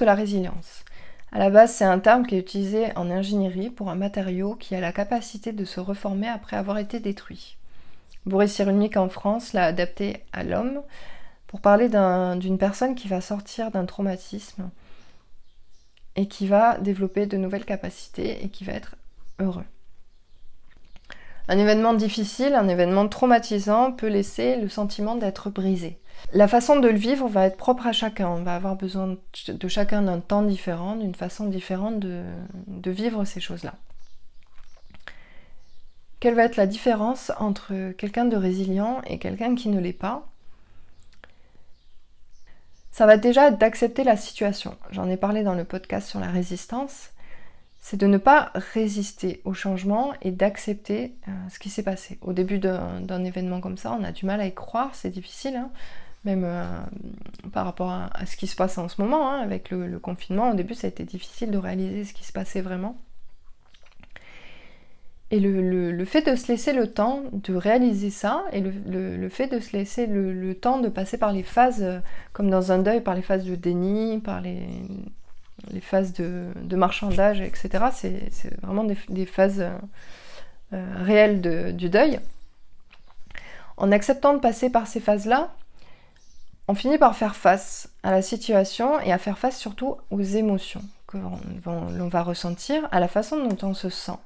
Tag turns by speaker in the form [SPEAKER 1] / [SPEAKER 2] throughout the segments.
[SPEAKER 1] La résilience À la base, c'est un terme qui est utilisé en ingénierie pour un matériau qui a la capacité de se reformer après avoir été détruit. Boris Cyrulnik en France l'a adapté à l'homme pour parler d'une personne qui va sortir d'un traumatisme et qui va développer de nouvelles capacités et qui va être heureux. Un événement difficile, un événement traumatisant peut laisser le sentiment d'être brisé. La façon de le vivre va être propre à chacun. On va avoir besoin de chacun d'un temps différent, d'une façon différente de, vivre ces choses-là. Quelle va être la différence entre quelqu'un de résilient et quelqu'un qui ne l'est pas? Ça va déjà d'accepter la situation. J'en ai parlé dans le podcast sur la résistance. C'est de ne pas résister au changement et d'accepter euh, ce qui s'est passé. Au début d'un événement comme ça, on a du mal à y croire, c'est difficile. Hein même euh, par rapport à, ce qui se passe en ce moment, hein, avec le, confinement. Au début, ça a été difficile de réaliser ce qui se passait vraiment. Et le, fait de se laisser le temps de réaliser ça, et le, fait de se laisser le, temps de passer par les phases, euh, comme dans un deuil, par les phases de déni, par les, phases de, marchandage, etc., c'est vraiment des, phases euh, réelles du deuil. En acceptant de passer par ces phases-là, on finit par faire face à la situation et à faire face surtout aux émotions que l'on va ressentir, à la façon dont on se sent.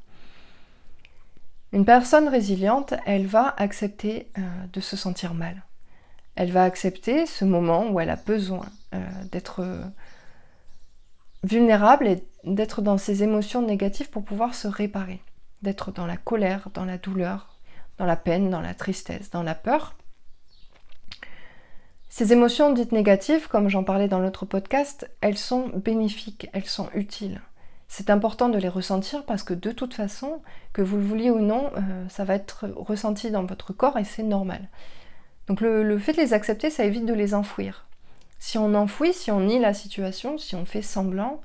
[SPEAKER 1] Une personne résiliente, elle va accepter euh, de se sentir mal. Elle va accepter ce moment où elle a besoin euh, d'être euh, vulnérable et d'être dans ses émotions négatives pour pouvoir se réparer, d'être dans la colère, dans la douleur, dans la peine, dans la tristesse, dans la peur, ces émotions dites négatives, comme j'en parlais dans l'autre podcast, elles sont bénéfiques, elles sont utiles. C'est important de les ressentir parce que de toute façon, que vous le vouliez ou non, euh, ça va être ressenti dans votre corps et c'est normal. Donc le, fait de les accepter, ça évite de les enfouir. Si on enfouit, si on nie la situation, si on fait semblant,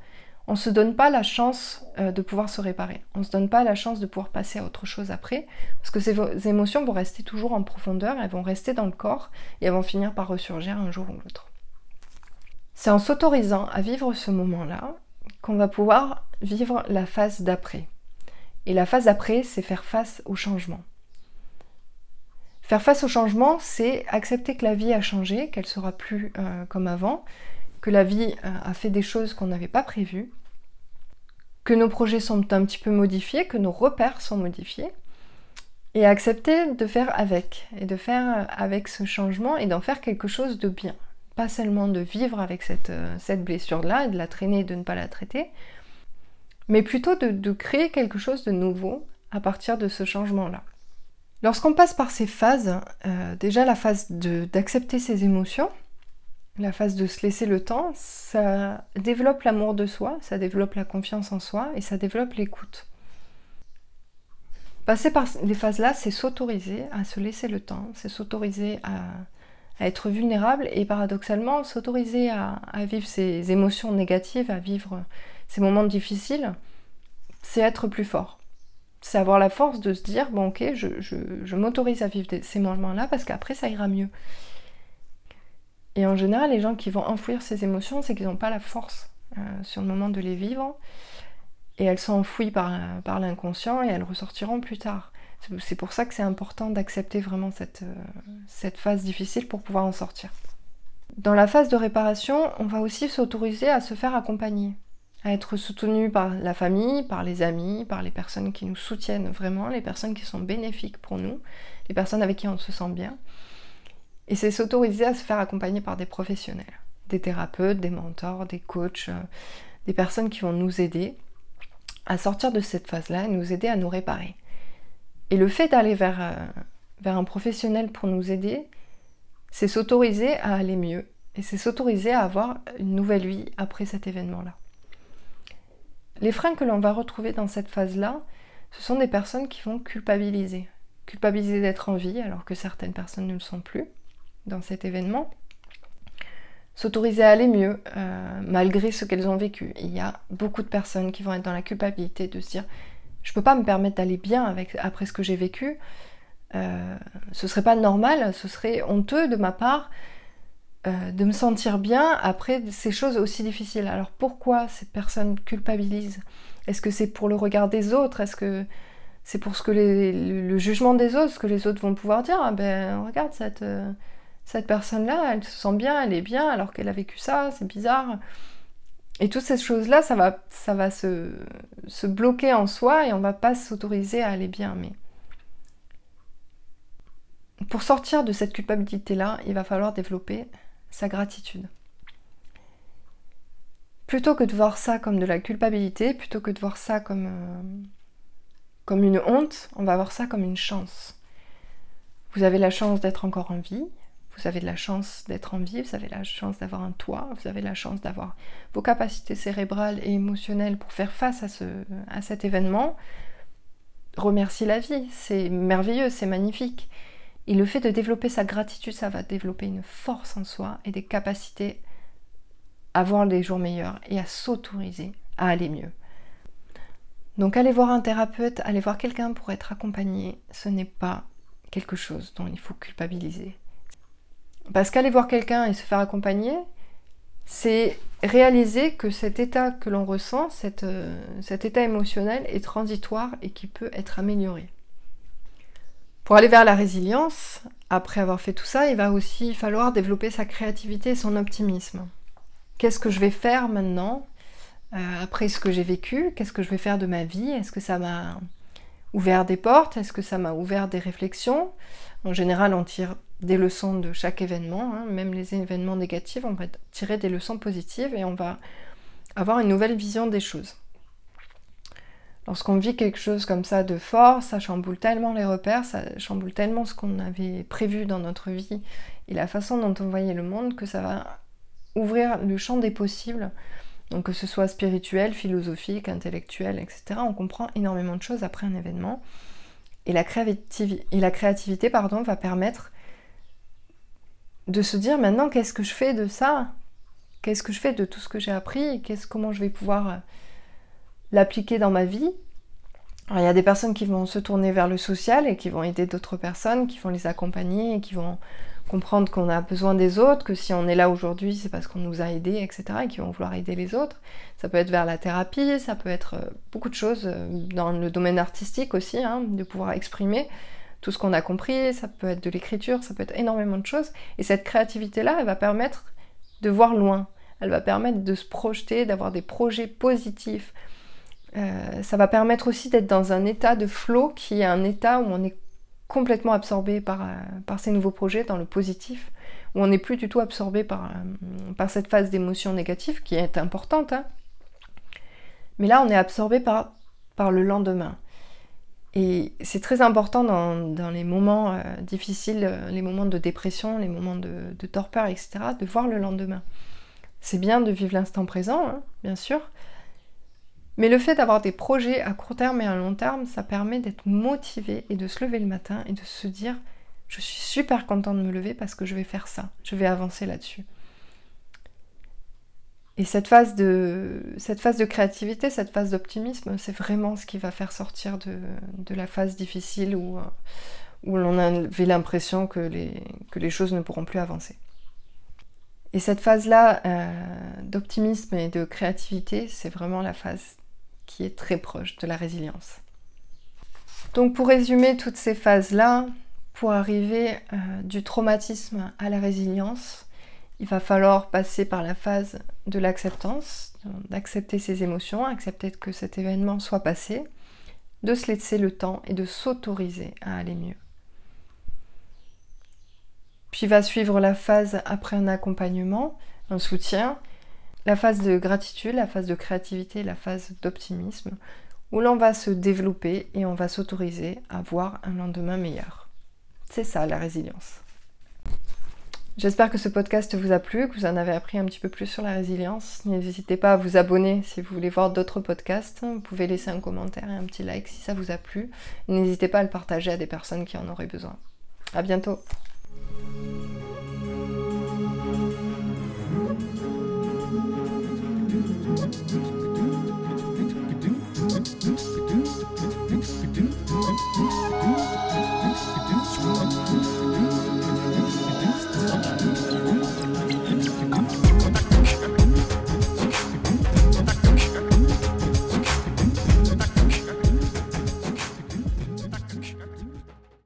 [SPEAKER 1] on ne se donne pas la chance euh, de pouvoir se réparer. On ne se donne pas la chance de pouvoir passer à autre chose après, parce que ces émotions vont rester toujours en profondeur, elles vont rester dans le corps et elles vont finir par ressurgir un jour ou l'autre. C'est en s'autorisant à vivre ce moment-là qu'on va pouvoir vivre la phase d'après. Et la phase d'après, c'est faire face au changement. Faire face au changement, c'est accepter que la vie a changé, qu'elle sera plus euh, comme avant, que la vie euh, a fait des choses qu'on n'avait pas prévues, que nos projets sont un petit peu modifiés, que nos repères sont modifiés, et accepter de faire avec, et de faire avec ce changement et d'en faire quelque chose de bien. Pas seulement de vivre avec cette, euh, cette blessure-là et de la traîner et de ne pas la traiter, mais plutôt de, créer quelque chose de nouveau à partir de ce changement-là. Lorsqu'on passe par ces phases, euh, déjà la phase d'accepter ses émotions, la phase de se laisser le temps, ça développe l'amour de soi, ça développe la confiance en soi et ça développe l'écoute. Passer par les phases-là, c'est s'autoriser à se laisser le temps, c'est s'autoriser à, être vulnérable et paradoxalement s'autoriser à, vivre ces émotions négatives, à vivre ces moments difficiles, c'est être plus fort. C'est avoir la force de se dire, bon ok, je m'autorise à vivre ces moments-là parce qu'après ça ira mieux. Et en général, les gens qui vont enfouir ces émotions, c'est qu'ils n'ont pas la force euh, sur le moment de les vivre. Et elles sont enfouies par, l'inconscient et elles ressortiront plus tard. C'est pour ça que c'est important d'accepter vraiment cette, euh, cette phase difficile pour pouvoir en sortir. Dans la phase de réparation, on va aussi s'autoriser à se faire accompagner, à être soutenu par la famille, par les amis, par les personnes qui nous soutiennent vraiment, les personnes qui sont bénéfiques pour nous, les personnes avec qui on se sent bien. Et c'est s'autoriser à se faire accompagner par des professionnels, des thérapeutes, des mentors, des coachs, euh, des personnes qui vont nous aider à sortir de cette phase-là et nous aider à nous réparer. Et le fait d'aller vers, euh, vers un professionnel pour nous aider, c'est s'autoriser à aller mieux et c'est s'autoriser à avoir une nouvelle vie après cet événement-là. Les freins que l'on va retrouver dans cette phase-là, ce sont des personnes qui vont culpabiliser. Culpabiliser d'être en vie alors que certaines personnes ne le sont plus dans cet événement, s'autoriser à aller mieux euh, malgré ce qu'elles ont vécu. Il y a beaucoup de personnes qui vont être dans la culpabilité de se dire je peux pas me permettre d'aller bien après ce que j'ai vécu. Euh, ce serait pas normal, ce serait honteux de ma part euh, de me sentir bien après ces choses aussi difficiles. Alors pourquoi ces personnes culpabilisent? Est-ce que c'est pour le regard des autres? Est-ce que c'est pour ce que le, jugement des autres, ce que les autres vont pouvoir dire? Ah ben regarde cette, euh, cette personne-là, elle se sent bien, elle est bien alors qu'elle a vécu ça, c'est bizarre. Et toutes ces choses-là, ça va, ça va se, se bloquer en soi et on va pas s'autoriser à aller bien. Mais pour sortir de cette culpabilité-là, il va falloir développer sa gratitude. Plutôt que de voir ça comme de la culpabilité, plutôt que de voir ça comme, euh, comme une honte, on va voir ça comme une chance. Vous avez la chance d'être encore en vie, vous avez de la chance d'être en vie, vous avez la chance d'avoir un toit, vous avez la chance d'avoir vos capacités cérébrales et émotionnelles pour faire face à, ce, à cet événement. Remerciez la vie, c'est merveilleux, c'est magnifique. Et le fait de développer sa gratitude, ça va développer une force en soi et des capacités à voir les jours meilleurs et à s'autoriser à aller mieux. Donc aller voir un thérapeute, aller voir quelqu'un pour être accompagné, ce n'est pas quelque chose dont il faut culpabiliser. Parce qu'aller voir quelqu'un et se faire accompagner, c'est réaliser que cet état que l'on ressent, euh, cet état émotionnel est transitoire et qui peut être amélioré. Pour aller vers la résilience, après avoir fait tout ça, il va aussi falloir développer sa créativité et son optimisme. Qu'est-ce que je vais faire maintenant euh, après ce que j'ai vécu? Qu'est-ce que je vais faire de ma vie? Est-ce que ça m'a ouvert des portes? Est-ce que ça m'a ouvert des réflexions? En général, on tire des leçons de chaque événement, hein. même les événements négatifs, on va tirer des leçons positives et on va avoir une nouvelle vision des choses. Lorsqu'on vit quelque chose comme ça de fort, ça chamboule tellement les repères, ça chamboule tellement ce qu'on avait prévu dans notre vie et la façon dont on voyait le monde que ça va ouvrir le champ des possibles. Donc que ce soit spirituel, philosophique, intellectuel, etc. On comprend énormément de choses après un événement. Et la, créativité, pardon, va permettre de se dire maintenant qu'est-ce que je fais de ça? Qu'est-ce que je fais de tout ce que j'ai appris? Comment je vais pouvoir l'appliquer dans ma vie. il y a des personnes qui vont se tourner vers le social et qui vont aider d'autres personnes, qui vont les accompagner et qui vont comprendre qu'on a besoin des autres, que si on est là aujourd'hui, c'est parce qu'on nous a aidés, etc. et qui vont vouloir aider les autres. Ça peut être vers la thérapie, ça peut être euh, beaucoup de choses euh, dans le domaine artistique aussi, hein, de pouvoir exprimer tout ce qu'on a compris, ça peut être de l'écriture, ça peut être énormément de choses. Et cette créativité-là, elle va permettre de voir loin, elle va permettre de se projeter, d'avoir des projets positifs, euh, ça va permettre aussi d'être dans un état de flow qui est un état où on est complètement absorbé par, euh, par ces nouveaux projets dans le positif, où on n'est plus du tout absorbé par, euh, par cette phase d'émotion négative qui est importante. Hein. Mais là, on est absorbé par, par le lendemain. Et c'est très important dans, les moments difficiles, les moments de dépression, les moments de, torpeur, etc., de voir le lendemain. C'est bien de vivre l'instant présent, hein, bien sûr, mais le fait d'avoir des projets à court terme et à long terme, ça permet d'être motivé et de se lever le matin et de se dire je suis super content de me lever parce que je vais faire ça, je vais avancer là-dessus. Et cette phase de, cette phase de créativité, cette phase d'optimisme, c'est vraiment ce qui va faire sortir de, la phase difficile où, où l'on avait l'impression que les, que les choses ne pourront plus avancer. Et cette phase-là euh, d'optimisme et de créativité, c'est vraiment la phase qui est très proche de la résilience. Donc pour résumer toutes ces phases-là, pour arriver euh, du traumatisme à la résilience, il va falloir passer par la phase de l'acceptance, d'accepter ses émotions, accepter que cet événement soit passé, de se laisser le temps et de s'autoriser à aller mieux. Puis va suivre la phase après un accompagnement, un soutien, la phase de gratitude, la phase de créativité, la phase d'optimisme, où l'on va se développer et on va s'autoriser à voir un lendemain meilleur. C'est ça la résilience. J'espère que ce podcast vous a plu, que vous en avez appris un petit peu plus sur la résilience. N'hésitez pas à vous abonner si vous voulez voir d'autres podcasts. Vous pouvez laisser un commentaire et un petit like si ça vous a plu. N'hésitez pas à le partager à des personnes qui en auraient besoin. À bientôt Thank you.